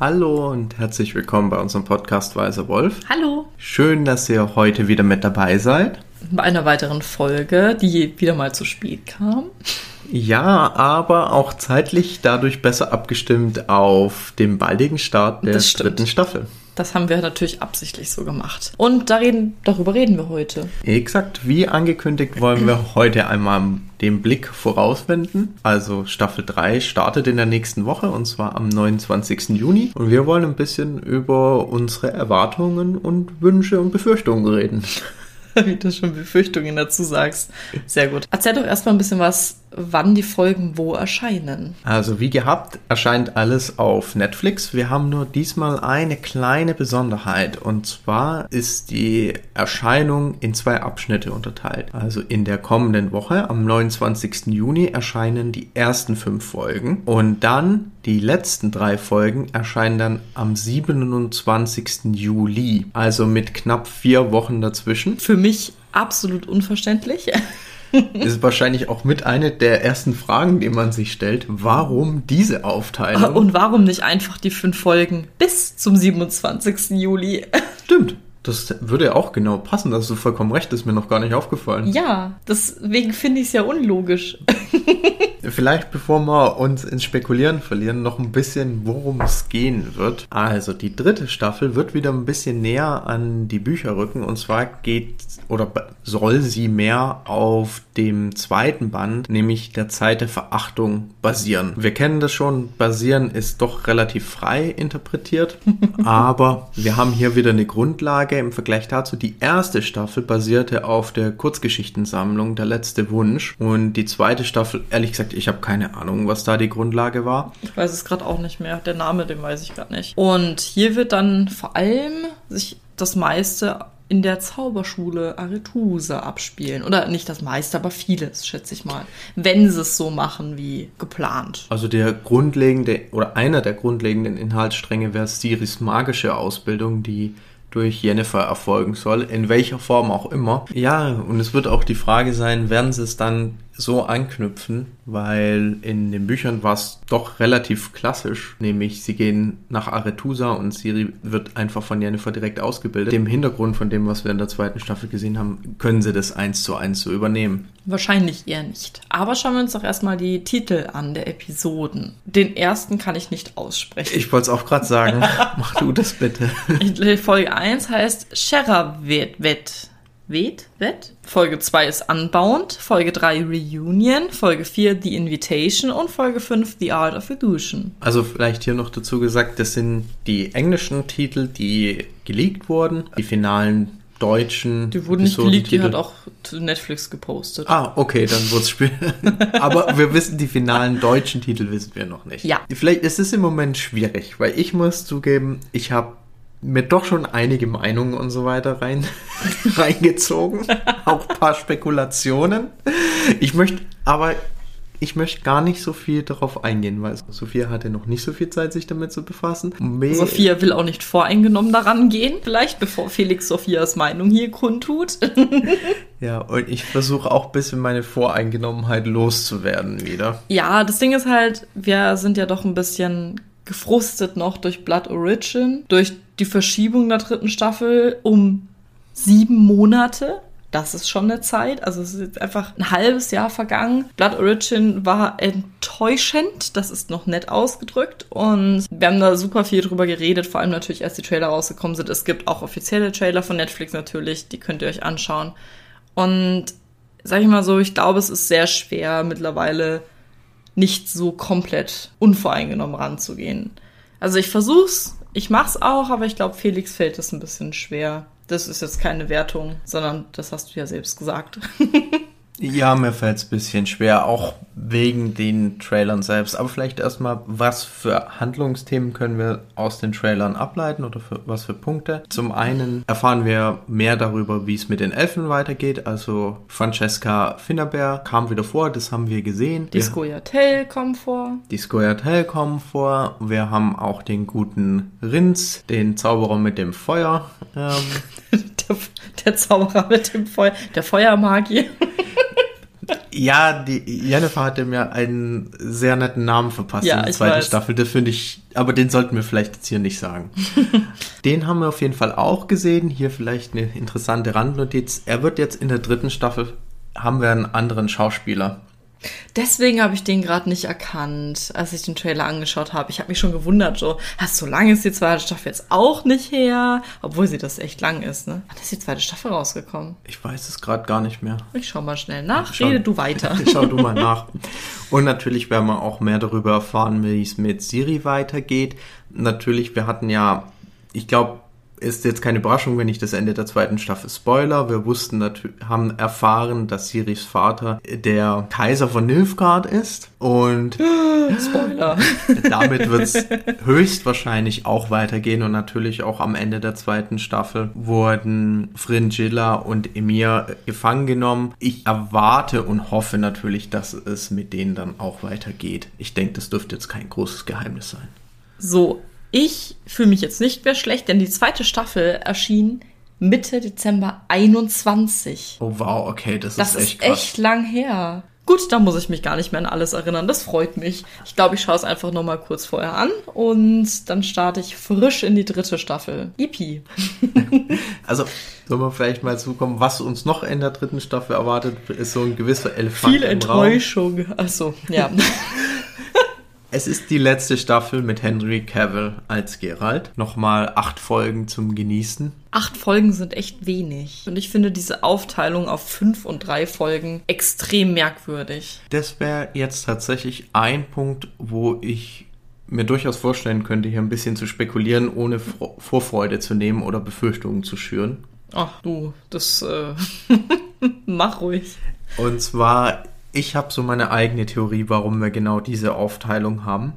Hallo und herzlich willkommen bei unserem Podcast Weiser Wolf. Hallo. Schön, dass ihr heute wieder mit dabei seid. Bei einer weiteren Folge, die wieder mal zu spät kam. Ja, aber auch zeitlich dadurch besser abgestimmt auf den baldigen Start der dritten Staffel. Das haben wir natürlich absichtlich so gemacht. Und da reden, darüber reden wir heute. Exakt, wie angekündigt wollen wir heute einmal den Blick vorauswenden. Also Staffel 3 startet in der nächsten Woche und zwar am 29. Juni. Und wir wollen ein bisschen über unsere Erwartungen und Wünsche und Befürchtungen reden. Wie du schon Befürchtungen dazu sagst. Sehr gut. Erzähl doch erstmal ein bisschen was wann die Folgen wo erscheinen. Also wie gehabt erscheint alles auf Netflix. Wir haben nur diesmal eine kleine Besonderheit und zwar ist die Erscheinung in zwei Abschnitte unterteilt. Also in der kommenden Woche am 29. Juni erscheinen die ersten fünf Folgen und dann die letzten drei Folgen erscheinen dann am 27. Juli. Also mit knapp vier Wochen dazwischen. Für mich absolut unverständlich. ist wahrscheinlich auch mit einer der ersten Fragen, die man sich stellt. Warum diese Aufteilung? Und warum nicht einfach die fünf Folgen bis zum 27. Juli? Stimmt. Das würde auch genau passen, da hast du vollkommen recht, ist mir noch gar nicht aufgefallen. Ja, deswegen finde ich es ja unlogisch. Vielleicht bevor wir uns ins Spekulieren verlieren, noch ein bisschen, worum es gehen wird. Also die dritte Staffel wird wieder ein bisschen näher an die Bücher rücken und zwar geht oder soll sie mehr auf dem zweiten Band, nämlich der Zeit der Verachtung, basieren. Wir kennen das schon, basieren ist doch relativ frei interpretiert, aber wir haben hier wieder eine Grundlage im Vergleich dazu. Die erste Staffel basierte auf der Kurzgeschichtensammlung Der letzte Wunsch und die zweite Staffel, ehrlich gesagt, ich habe keine Ahnung, was da die Grundlage war. Ich weiß es gerade auch nicht mehr. Der Name, den weiß ich gerade nicht. Und hier wird dann vor allem sich das meiste in der Zauberschule Arethusa abspielen. Oder nicht das meiste, aber vieles, schätze ich mal. Wenn sie es so machen wie geplant. Also der grundlegende oder einer der grundlegenden Inhaltsstränge wäre Siris magische Ausbildung, die durch Jennifer erfolgen soll, in welcher Form auch immer. Ja, und es wird auch die Frage sein, werden sie es dann so anknüpfen, weil in den Büchern war es doch relativ klassisch, nämlich sie gehen nach Aretusa und Siri wird einfach von Jennifer direkt ausgebildet. Dem Hintergrund von dem, was wir in der zweiten Staffel gesehen haben, können sie das eins zu eins so übernehmen. Wahrscheinlich eher nicht. Aber schauen wir uns doch erstmal die Titel an der Episoden. Den ersten kann ich nicht aussprechen. Ich wollte es auch gerade sagen. Mach du das bitte. Folge 1 heißt Sheravet. Wet, Wet. Folge 2 ist Unbound, Folge 3 Reunion, Folge 4 The Invitation und Folge 5 The Art of Illusion. Also vielleicht hier noch dazu gesagt, das sind die englischen Titel, die geleakt wurden, die finalen deutschen. Die wurden nicht geleakt, die hat auch Netflix gepostet. Ah, okay, dann wird's spielen. Aber wir wissen, die finalen deutschen Titel wissen wir noch nicht. Ja. Vielleicht ist es im Moment schwierig, weil ich muss zugeben, ich habe mir doch schon einige Meinungen und so weiter rein, reingezogen. Auch ein paar Spekulationen. Ich möchte, aber ich möchte gar nicht so viel darauf eingehen, weil Sophia hatte noch nicht so viel Zeit, sich damit zu befassen. Me Sophia will auch nicht voreingenommen daran gehen, vielleicht bevor Felix Sophias Meinung hier kundtut. ja, und ich versuche auch ein bisschen meine Voreingenommenheit loszuwerden wieder. Ja, das Ding ist halt, wir sind ja doch ein bisschen gefrustet noch durch Blood Origin, durch die Verschiebung der dritten Staffel um sieben Monate. Das ist schon eine Zeit. Also es ist jetzt einfach ein halbes Jahr vergangen. Blood Origin war enttäuschend. Das ist noch nett ausgedrückt. Und wir haben da super viel drüber geredet. Vor allem natürlich, als die Trailer rausgekommen sind. Es gibt auch offizielle Trailer von Netflix natürlich. Die könnt ihr euch anschauen. Und sag ich mal so, ich glaube, es ist sehr schwer mittlerweile nicht so komplett unvoreingenommen ranzugehen. Also ich versuch's, ich mach's auch, aber ich glaube, Felix fällt es ein bisschen schwer. Das ist jetzt keine Wertung, sondern das hast du ja selbst gesagt. Ja, mir fällt es ein bisschen schwer, auch wegen den Trailern selbst. Aber vielleicht erstmal, was für Handlungsthemen können wir aus den Trailern ableiten oder für, was für Punkte? Zum einen erfahren wir mehr darüber, wie es mit den Elfen weitergeht. Also Francesca Finnerberg kam wieder vor, das haben wir gesehen. Die Skoyatel kommen vor. Die Skoyatel kommen vor. Wir haben auch den guten Rins, den Zauberer mit dem Feuer. Ähm. der, der Zauberer mit dem Feuer, der Feuermagier. Ja, die Jennifer hat ihm ja einen sehr netten Namen verpasst Ja, in der zweiten weiß. Staffel. Das finde ich, aber den sollten wir vielleicht jetzt hier nicht sagen. den haben wir auf jeden Fall auch gesehen. Hier vielleicht eine interessante Randnotiz. Er wird jetzt in der dritten Staffel, haben wir einen anderen Schauspieler. Deswegen habe ich den gerade nicht erkannt, als ich den Trailer angeschaut habe. Ich habe mich schon gewundert, so, hast so lange ist die zweite Staffel jetzt auch nicht her, obwohl sie das echt lang ist, ne? Wann ist die zweite Staffel rausgekommen? Ich weiß es gerade gar nicht mehr. Ich schau mal schnell nach. Schau- Rede du weiter. Schau du mal nach. Und natürlich werden wir auch mehr darüber erfahren, wie es mit Siri weitergeht. Natürlich, wir hatten ja, ich glaube, ist jetzt keine Überraschung, wenn ich das Ende der zweiten Staffel spoiler. Wir wussten natürlich, haben erfahren, dass Siris Vater der Kaiser von Nilfgaard ist. Und Spoiler. damit wird es höchstwahrscheinlich auch weitergehen und natürlich auch am Ende der zweiten Staffel wurden Fringilla und Emir gefangen genommen. Ich erwarte und hoffe natürlich, dass es mit denen dann auch weitergeht. Ich denke, das dürfte jetzt kein großes Geheimnis sein. So, ich fühle mich jetzt nicht mehr schlecht, denn die zweite Staffel erschien Mitte Dezember 21. Oh wow, okay, das, Das ist echt ist krass. echt lang her. Gut, da muss ich mich gar nicht mehr an alles erinnern. Das freut mich. Ich glaube, ich schaue es einfach noch mal kurz vorher an und dann starte ich frisch in die dritte Staffel. Yippie. Also, sollen wir vielleicht mal zukommen, was uns noch in der dritten Staffel erwartet, ist so ein gewisser Elefant Viel im Raum. Enttäuschung. Achso, ja. Es ist die letzte Staffel mit Henry Cavill als Geralt. Nochmal acht Folgen zum Genießen. Acht Folgen sind echt wenig. Und ich finde diese Aufteilung auf fünf und drei Folgen extrem merkwürdig. Das wäre jetzt tatsächlich ein Punkt, wo ich mir durchaus vorstellen könnte, hier ein bisschen zu spekulieren, ohne Fro- Vorfreude zu nehmen oder Befürchtungen zu schüren. Ach du, das äh, mach ruhig. Und zwar, ich habe so meine eigene Theorie, warum wir genau diese Aufteilung haben.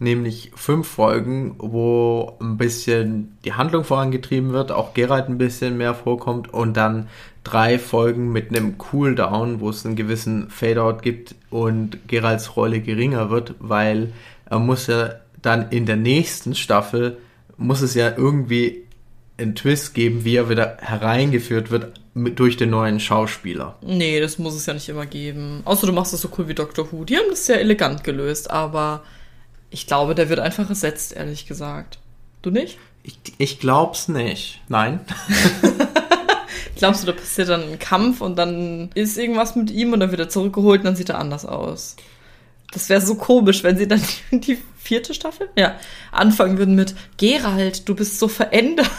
Nämlich fünf Folgen, wo ein bisschen die Handlung vorangetrieben wird, auch Geralt ein bisschen mehr vorkommt und dann drei Folgen mit einem Cooldown, wo es einen gewissen Fadeout gibt und Geralts Rolle geringer wird, weil er muss ja dann in der nächsten Staffel, muss es ja irgendwie einen Twist geben, wie er wieder hereingeführt wird mit, durch den neuen Schauspieler. Nee, das muss es ja nicht immer geben. Außer du machst das so cool wie Doctor Who. Die haben das sehr elegant gelöst, aber ich glaube, der wird einfach ersetzt, ehrlich gesagt. Du nicht? Ich, ich glaub's nicht. Nein. Glaubst du, da passiert dann ein Kampf und dann ist irgendwas mit ihm und dann wird er zurückgeholt und dann sieht er anders aus? Das wäre so komisch, wenn sie dann die vierte Staffel? Ja. Anfangen würden mit Gerald, du bist so verändert.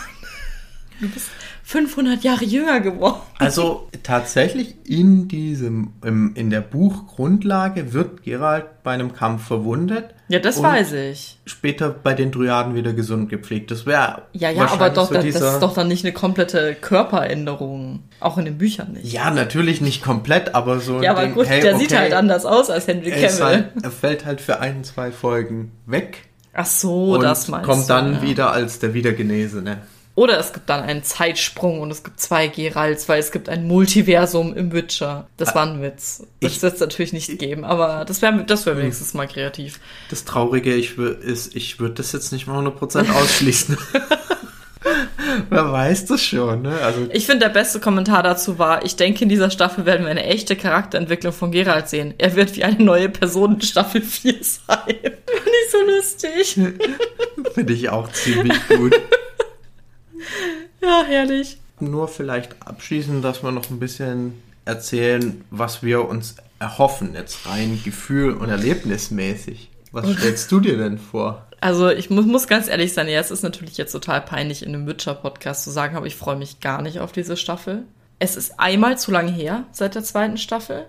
Du bist 500 Jahre jünger geworden. Also tatsächlich in diesem, im, in der Buchgrundlage wird Geralt bei einem Kampf verwundet. Ja, das weiß ich. Später bei den Dryaden wieder gesund gepflegt. Das wäre Ja, ja, aber doch, so das, ist doch dann nicht eine komplette Körperänderung. Auch in den Büchern nicht. Ja, natürlich nicht komplett, aber so. Ja, aber Ding, gut, hey, der sieht okay, halt anders aus als Henry Cavill. halt, er fällt halt für ein, zwei Folgen weg Ach so, das meinst kommt du, dann ja. wieder als der Wiedergenesene. Oder es gibt dann einen Zeitsprung und es gibt zwei Geralts, weil es gibt ein Multiversum im Witcher. Das war ein Witz. Das Ich- wird es natürlich nicht geben, aber das wäre das wär wenigstens mal kreativ. Das Traurige ich ist, ich würde das jetzt nicht mal 100% ausschließen. Wer weiß das schon, ne? Also, Ich finde, der beste Kommentar dazu war, ich denke, in dieser Staffel werden wir eine echte Charakterentwicklung von Geralt sehen. Er wird wie eine neue Person in Staffel 4 sein. Nicht so lustig. finde ich auch ziemlich gut. Ja, herrlich. Nur vielleicht abschließend, dass wir noch ein bisschen erzählen, was wir uns erhoffen, jetzt rein Gefühl- und Erlebnismäßig. Was stellst du dir denn vor? Also ich muss, muss ganz ehrlich sein, ja, es ist natürlich jetzt total peinlich in einem Witcher-Podcast zu sagen, aber ich freue mich gar nicht auf diese Staffel. Es ist einmal zu lange her seit der zweiten Staffel.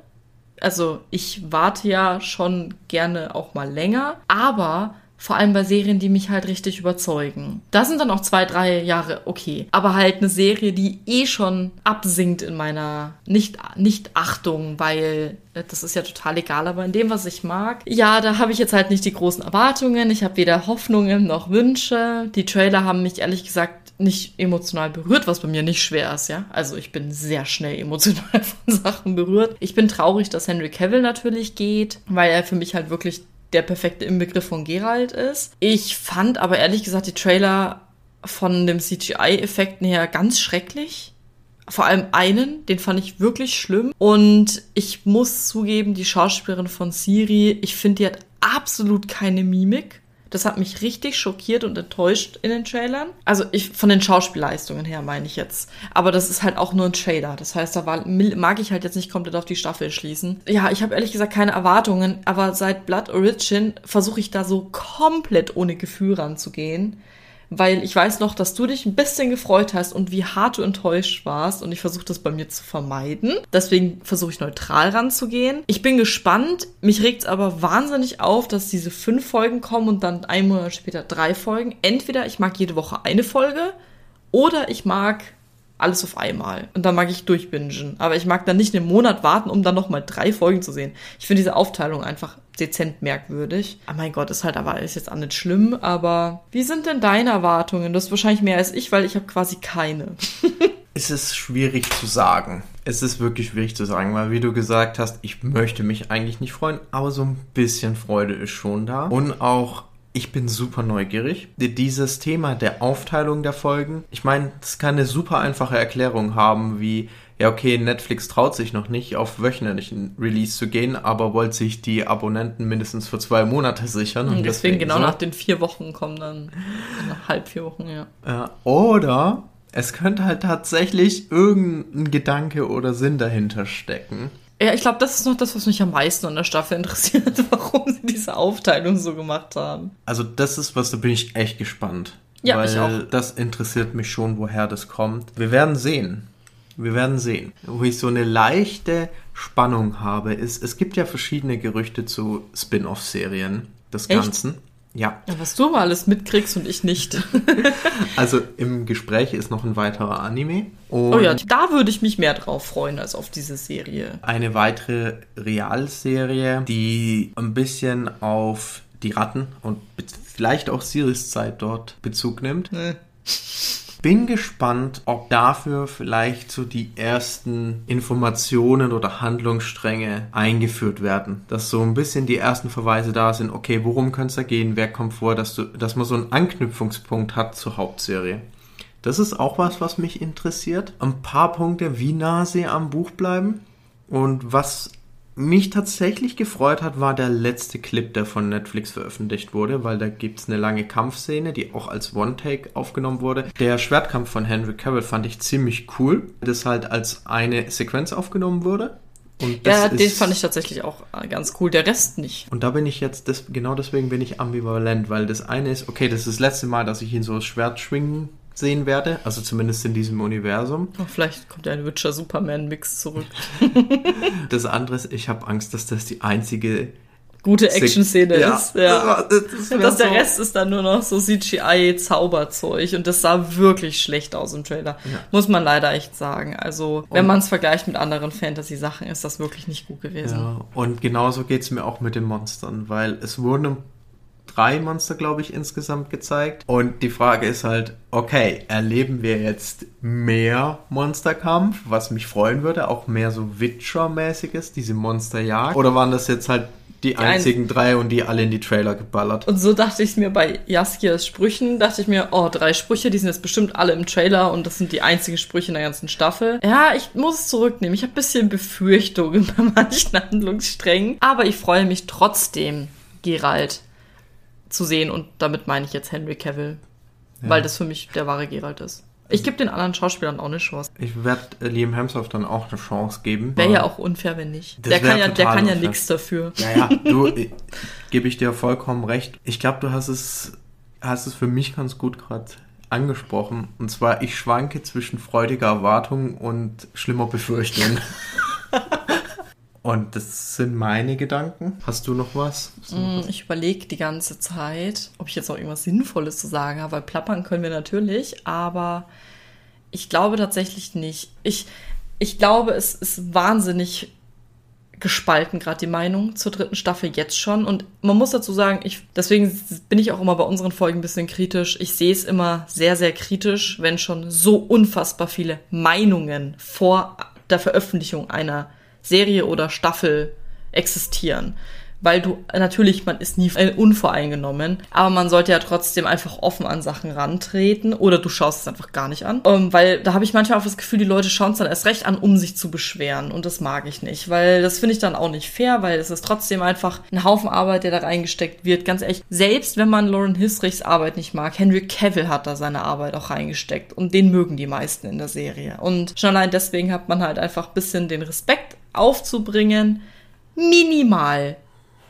Also ich warte ja schon gerne auch mal länger, aber vor allem bei Serien, die mich halt richtig überzeugen. Da sind dann auch zwei, drei Jahre okay. Aber halt eine Serie, die eh schon absinkt in meiner Nicht- Nicht-Achtung, weil äh, das ist ja total egal. Aber in dem, was ich mag, ja, da habe ich jetzt halt nicht die großen Erwartungen. Ich habe weder Hoffnungen noch Wünsche. Die Trailer haben mich ehrlich gesagt nicht emotional berührt, was bei mir nicht schwer ist, ja. Also ich bin sehr schnell emotional von Sachen berührt. Ich bin traurig, dass Henry Cavill natürlich geht, weil er für mich halt wirklich der perfekte Inbegriff von Geralt ist. Ich fand aber ehrlich gesagt die Trailer von dem CGI-Effekten her ganz schrecklich. Vor allem einen, den fand ich wirklich schlimm. Und ich muss zugeben, die Schauspielerin von Siri, ich finde, die hat absolut keine Mimik. Das hat mich richtig schockiert und enttäuscht in den Trailern. Also ich von den Schauspielleistungen her meine ich jetzt. Aber das ist halt auch nur ein Trailer. Das heißt, da war, mag ich halt jetzt nicht komplett auf die Staffel schließen. Ja, ich habe ehrlich gesagt keine Erwartungen, aber seit Blood Origin versuche ich da so komplett ohne Gefühl ranzugehen weil ich weiß noch, dass du dich ein bisschen gefreut hast und wie hart du enttäuscht warst und ich versuche das bei mir zu vermeiden. Deswegen versuche ich neutral ranzugehen. Ich bin gespannt. Mich regt es aber wahnsinnig auf, dass diese fünf Folgen kommen und dann ein Monat später drei Folgen. Entweder ich mag jede Woche eine Folge oder ich mag alles auf einmal. Und dann mag ich durchbingen. Aber ich mag dann nicht einen Monat warten, um dann nochmal drei Folgen zu sehen. Ich finde diese Aufteilung einfach dezent merkwürdig. Oh mein Gott, ist halt aber alles jetzt auch nicht schlimm. Aber wie sind denn deine Erwartungen? Das ist wahrscheinlich mehr als ich, weil ich habe quasi keine. es ist schwierig zu sagen. Es ist wirklich schwierig zu sagen, weil wie du gesagt hast, ich möchte mich eigentlich nicht freuen, aber so ein bisschen Freude ist schon da. Und auch ich bin super neugierig. Dieses Thema der Aufteilung der Folgen, ich meine, das kann eine super einfache Erklärung haben, wie, ja, okay, Netflix traut sich noch nicht, auf wöchentlichen Release zu gehen, aber wollte sich die Abonnenten mindestens für zwei Monate sichern. Und, deswegen, deswegen, genau so. nach den vier Wochen kommen dann, nach halb vier Wochen, ja. ja oder es könnte halt tatsächlich irgendein Gedanke oder Sinn dahinter stecken. Ja, ich glaube, das ist noch das, was mich am meisten an der Staffel interessiert, warum sie diese Aufteilung so gemacht haben. Also das ist was, da bin ich echt gespannt. Ja, weil ich auch. das interessiert mich schon, woher das kommt. Wir werden sehen. Wir werden sehen. Wo ich so eine leichte Spannung habe, ist, es gibt ja verschiedene Gerüchte zu Spin-off-Serien des Ganzen. Echt? Ja. ja. Was du mal alles mitkriegst und ich nicht. also im Gespräch ist noch ein weiterer Anime. oh ja, da würde ich mich mehr drauf freuen als auf diese Serie. Eine weitere Realserie, die ein bisschen auf die Ratten und vielleicht auch Siris Zeit dort Bezug nimmt. Nee bin gespannt, ob dafür vielleicht so die ersten Informationen oder Handlungsstränge eingeführt werden. Dass so ein bisschen die ersten Verweise da sind, okay, worum könnte es da gehen, wer kommt vor, dass, du, dass man so einen Anknüpfungspunkt hat zur Hauptserie. Das ist auch was, was mich interessiert. Ein paar Punkte, wie nah sie am Buch bleiben und was mich tatsächlich gefreut hat, war der letzte Clip, der von Netflix veröffentlicht wurde, weil da gibt es eine lange Kampfszene, die auch als One-Take aufgenommen wurde. Der Schwertkampf von Henry Cavill fand ich ziemlich cool, das halt als eine Sequenz aufgenommen wurde. ja, den fand ich tatsächlich auch ganz cool, der Rest nicht. Und da bin ich jetzt, das, genau deswegen bin ich ambivalent, weil das eine ist, okay, das ist das letzte Mal, dass ich ihn so Schwert schwingen sehen werde, also zumindest in diesem Universum. Oh, vielleicht kommt ja ein Witcher Superman Mix zurück. das andere ist, ich habe Angst, dass das die einzige gute Action-Szene ja. ist. Ja. Das, das, das der so Rest ist dann nur noch so CGI-Zauberzeug und das sah wirklich schlecht aus im Trailer. Ja. Muss man leider echt sagen. Also, wenn man es vergleicht mit anderen Fantasy-Sachen, ist das wirklich nicht gut gewesen. Ja, und genauso geht es mir auch mit den Monstern, weil es wurden drei Monster, glaube ich, insgesamt gezeigt. Und die Frage ist halt, okay, erleben wir jetzt mehr Monsterkampf, was mich freuen würde, auch mehr so Witcher-mäßiges, diese Monsterjagd? Oder waren das jetzt halt die, einzigen ein drei und die alle in die Trailer geballert. Und so dachte ich mir bei Jaskias Sprüchen, dachte ich mir, oh, drei Sprüche, die sind jetzt bestimmt alle im Trailer und das sind die einzigen Sprüche in der ganzen Staffel. Ja, ich muss es zurücknehmen. Ich habe ein bisschen Befürchtungen bei manchen Handlungssträngen, aber ich freue mich trotzdem, Gerald, zu sehen und damit meine ich jetzt Henry Cavill, ja. weil das für mich der wahre Geralt ist. Ich gebe den anderen Schauspielern auch eine Chance. Ich werde Liam Hemsworth dann auch eine Chance geben. Wäre ja auch unfair, wenn nicht. Der kann ja, der kann ja nichts dafür. Ja, ja, du, äh, gebe ich dir vollkommen recht. Ich glaube, du hast es, hast es für mich ganz gut gerade angesprochen. Und zwar, ich schwanke zwischen freudiger Erwartung und schlimmer Befürchtung. Und das sind meine Gedanken. Hast du noch was? Mm, ich überlege die ganze Zeit, ob ich jetzt noch irgendwas Sinnvolles zu sagen habe, weil plappern können wir natürlich, aber ich glaube tatsächlich nicht. Ich, ich glaube, es ist wahnsinnig gespalten, gerade die Meinung zur dritten Staffel jetzt schon. Und man muss dazu sagen, ich, deswegen bin ich auch immer bei unseren Folgen ein bisschen kritisch. Ich sehe es immer sehr, sehr kritisch, wenn schon so unfassbar viele Meinungen vor der Veröffentlichung einer Serie oder Staffel existieren. weil du natürlich, man ist nie unvoreingenommen, aber man sollte ja trotzdem einfach offen an Sachen rantreten oder du schaust es einfach gar nicht an, ähm, weil da habe ich manchmal auch das Gefühl, die Leute schauen es dann erst recht an, um sich zu beschweren und das mag ich nicht, weil das finde ich dann auch nicht fair, weil es ist trotzdem einfach ein Haufen Arbeit, der da reingesteckt wird. Ganz ehrlich, selbst wenn man Lauren Hisrichs Arbeit nicht mag, Henry Cavill hat da seine Arbeit auch reingesteckt und den mögen die meisten in der Serie und schon allein deswegen hat man halt einfach ein bisschen den Respekt aufzubringen, minimal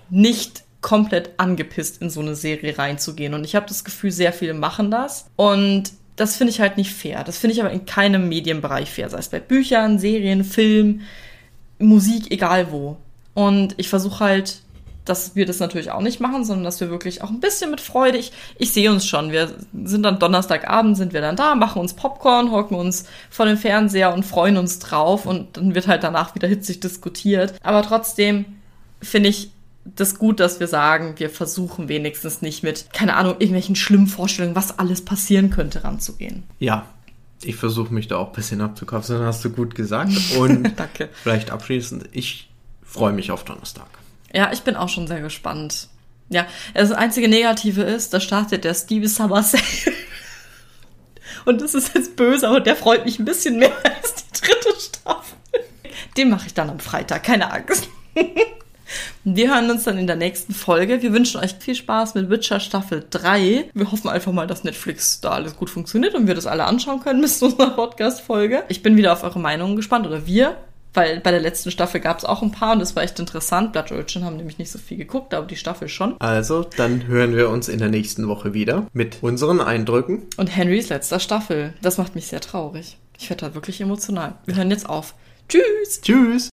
nicht komplett angepisst in so eine Serie reinzugehen. Und ich habe das Gefühl, sehr viele machen das. Und das finde ich halt nicht fair. Das finde ich aber in keinem Medienbereich fair, sei es bei Büchern, Serien, Film, Musik, egal wo. Und ich versuche halt, dass wir das natürlich auch nicht machen, sondern dass wir wirklich auch ein bisschen mit Freude, ich, ich sehe uns schon, wir sind dann Donnerstagabend, sind wir dann da, machen uns Popcorn, hocken uns vor dem Fernseher und freuen uns drauf und dann wird halt danach wieder hitzig diskutiert. Aber trotzdem finde ich, das gut, dass wir sagen, wir versuchen wenigstens nicht mit, keine Ahnung, irgendwelchen schlimmen Vorstellungen, was alles passieren könnte, ranzugehen. Ja, ich versuche mich da auch ein bisschen abzukapseln, hast du gut gesagt. Und Danke. vielleicht abschließend, ich freue mich auf Donnerstag. Ja, ich bin auch schon sehr gespannt. Ja, das einzige Negative ist, da startet der Stevie Summer Sale. Und das ist jetzt böse, aber der freut mich ein bisschen mehr als die dritte Staffel. Den mache ich dann am Freitag, keine Angst. Wir hören uns dann in der nächsten Folge. Wir wünschen euch viel Spaß mit Witcher Staffel 3. Wir hoffen einfach mal, dass Netflix da alles gut funktioniert und wir das alle anschauen können bis zu unserer Podcast-Folge. Ich bin wieder auf eure Meinungen gespannt oder wir. Weil bei der letzten Staffel gab es auch ein paar und das war echt interessant. Blood Origin haben nämlich nicht so viel geguckt, aber die Staffel schon. Also, dann hören wir uns in der nächsten Woche wieder mit unseren Eindrücken. Und Henrys letzter Staffel. Das macht mich sehr traurig. Ich werde da wirklich emotional. Wir hören jetzt auf. Tschüss! Tschüss!